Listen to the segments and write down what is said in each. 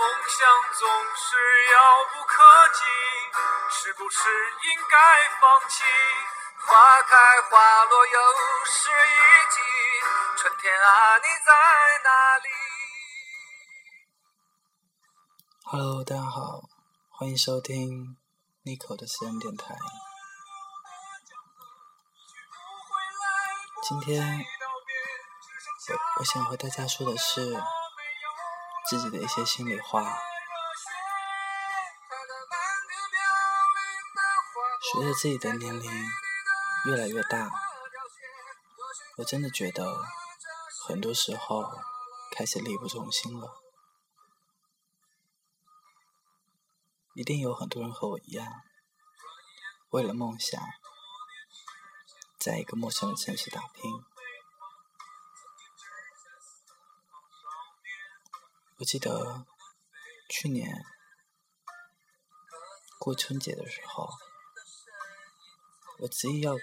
梦想总是遥不可及，是不是应该放弃？花开花落又是一季，春天啊，你在哪里？Hello，大家好，欢迎收听 Nico 的私人电台。今天我我想和大家说的是。自己的一些心里话。随着自己的年龄越来越大，我真的觉得很多时候开始力不从心了。一定有很多人和我一样，为了梦想，在一个陌生的城市打拼。我记得去年过春节的时候，我执意要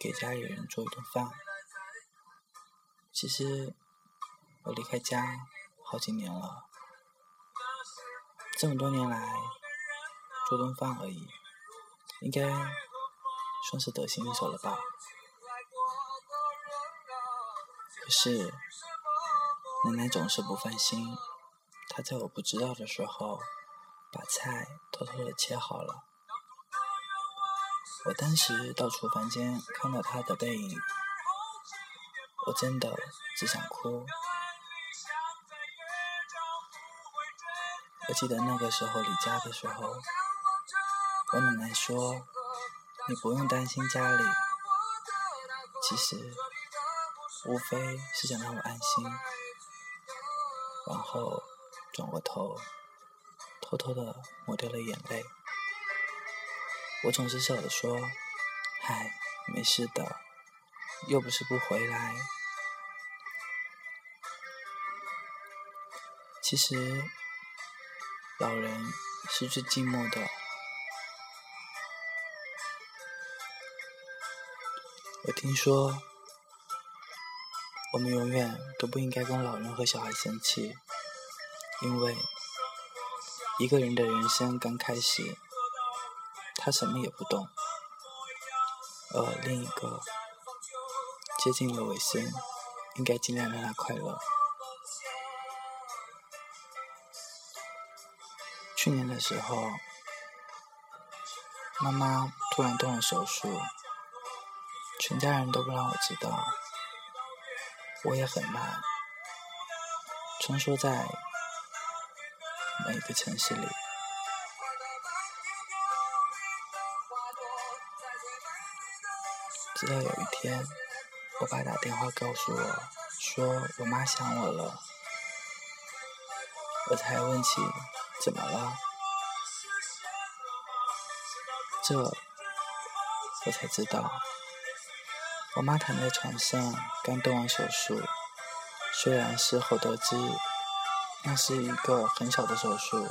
给家里人做一顿饭。其实我离开家好几年了，这么多年来做顿饭而已，应该算是得心应手了吧。可是。奶奶总是不放心，她在我不知道的时候，把菜偷偷的切好了。我当时到厨房间看到她的背影，我真的只想哭。我记得那个时候离家的时候，我奶奶说：“你不用担心家里。”其实，无非是想让我安心。然后转过头，偷偷的抹掉了眼泪。我总是笑着说：“嗨，没事的，又不是不回来。”其实，老人是最寂寞的。我听说。我们永远都不应该跟老人和小孩生气，因为一个人的人生刚开始，他什么也不懂，而另一个接近了尾声，应该尽量让他快乐。去年的时候，妈妈突然动了手术，全家人都不让我知道。我也很慢，穿梭在每个城市里。直到有一天，我爸打电话告诉我，说我妈想我了，我才问起怎么了，这我才知道。我妈躺在床上，刚动完手术。虽然事后得知那是一个很小的手术，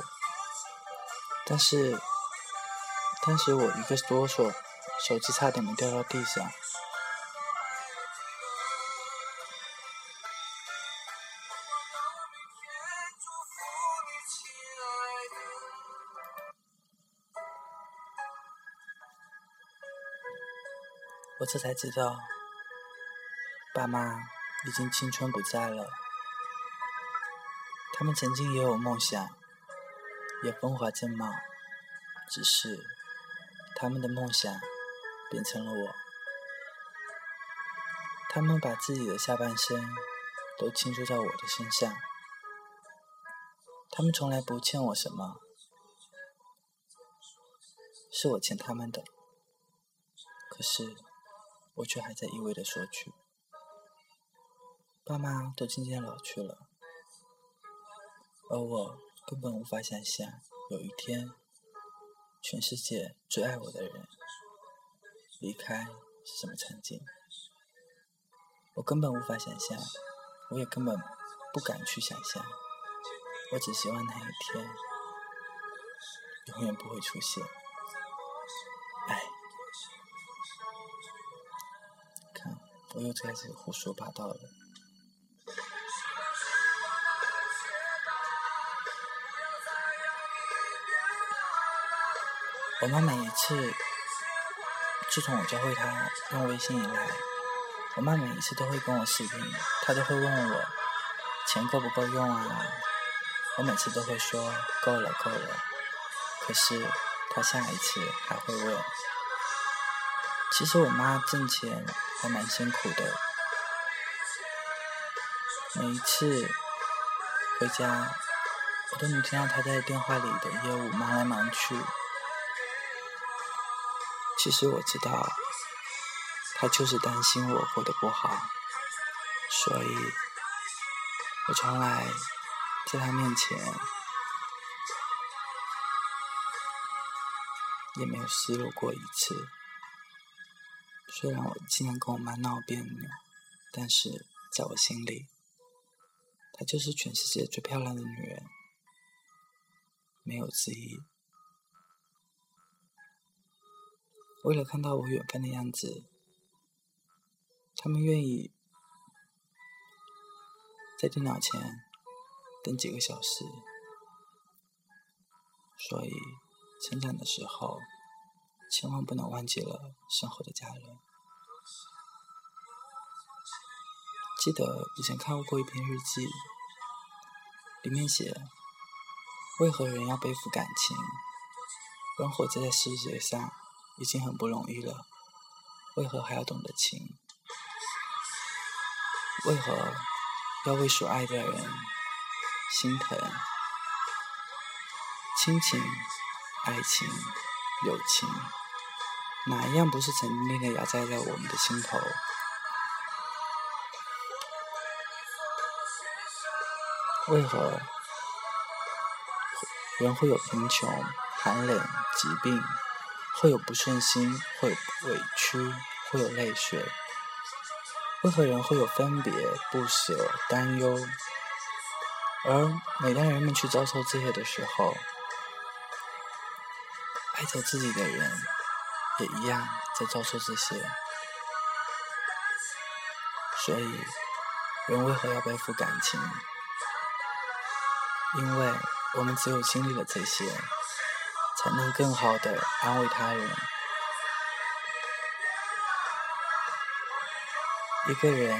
但是当时我一个哆嗦，手机差点没掉到地上。我这才知道。爸妈已经青春不在了，他们曾经也有梦想，也风华正茂，只是他们的梦想变成了我。他们把自己的下半生都倾注在我的身上，他们从来不欠我什么，是我欠他们的，可是我却还在一味的索取。爸妈都渐渐老去了，而我根本无法想象有一天全世界最爱我的人离开是什么场景？我根本无法想象，我也根本不敢去想象。我只希望那一天永远不会出现。哎，看，我又开始胡说八道了。我妈每一次，自从我教会她用微信以来，我妈每一次都会跟我视频，她都会问我钱够不够用啊？我每次都会说够了够了，可是她下一次还会问。其实我妈挣钱还蛮辛苦的，每一次回家，我都能听到她在电话里的业务忙来忙去。其实我知道，他就是担心我过得不好，所以，我从来在他面前也没有失落过一次。虽然我经常跟我妈闹别扭，但是在我心里，她就是全世界最漂亮的女人，没有之一。为了看到我远方的样子，他们愿意在电脑前等几个小时。所以，成长的时候，千万不能忘记了身后的家人。记得以前看过一篇日记，里面写：为何人要背负感情？人活在世界上。已经很不容易了，为何还要懂得情？为何要为所爱的人心疼？亲情、爱情、友情，哪一样不是曾经的压在在我们的心头？为何人会有贫穷、寒冷、疾病？会有不顺心，会有委屈，会有泪水。为何人会有分别、不舍、担忧？而每当人们去遭受这些的时候，爱着自己的人也一样在遭受这些。所以，人为何要背负感情？因为我们只有经历了这些。才能更好的安慰他人。一个人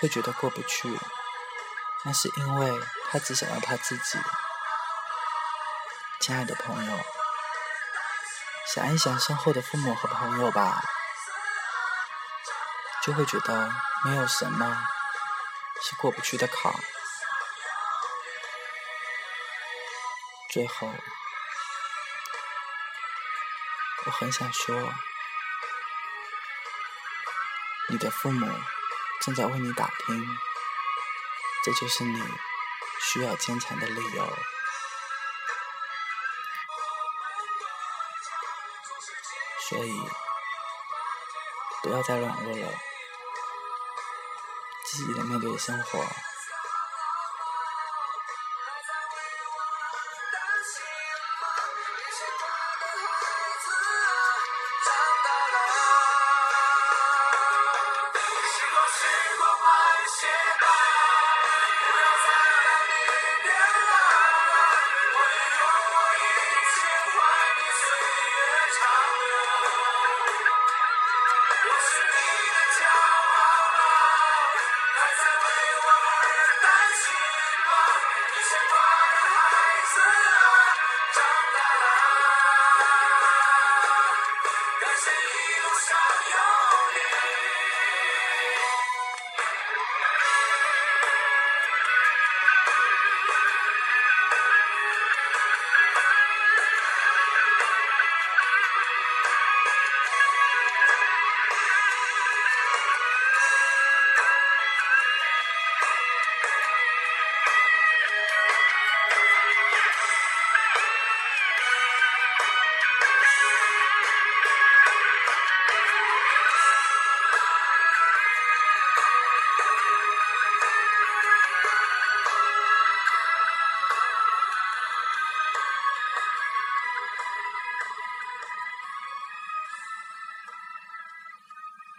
会觉得过不去，那是因为他只想要他自己。亲爱的朋友，想一想身后的父母和朋友吧，就会觉得没有什么是过不去的坎。最后，我很想说，你的父母正在为你打拼，这就是你需要坚强的理由。所以，不要再软弱了，积极的面对生活。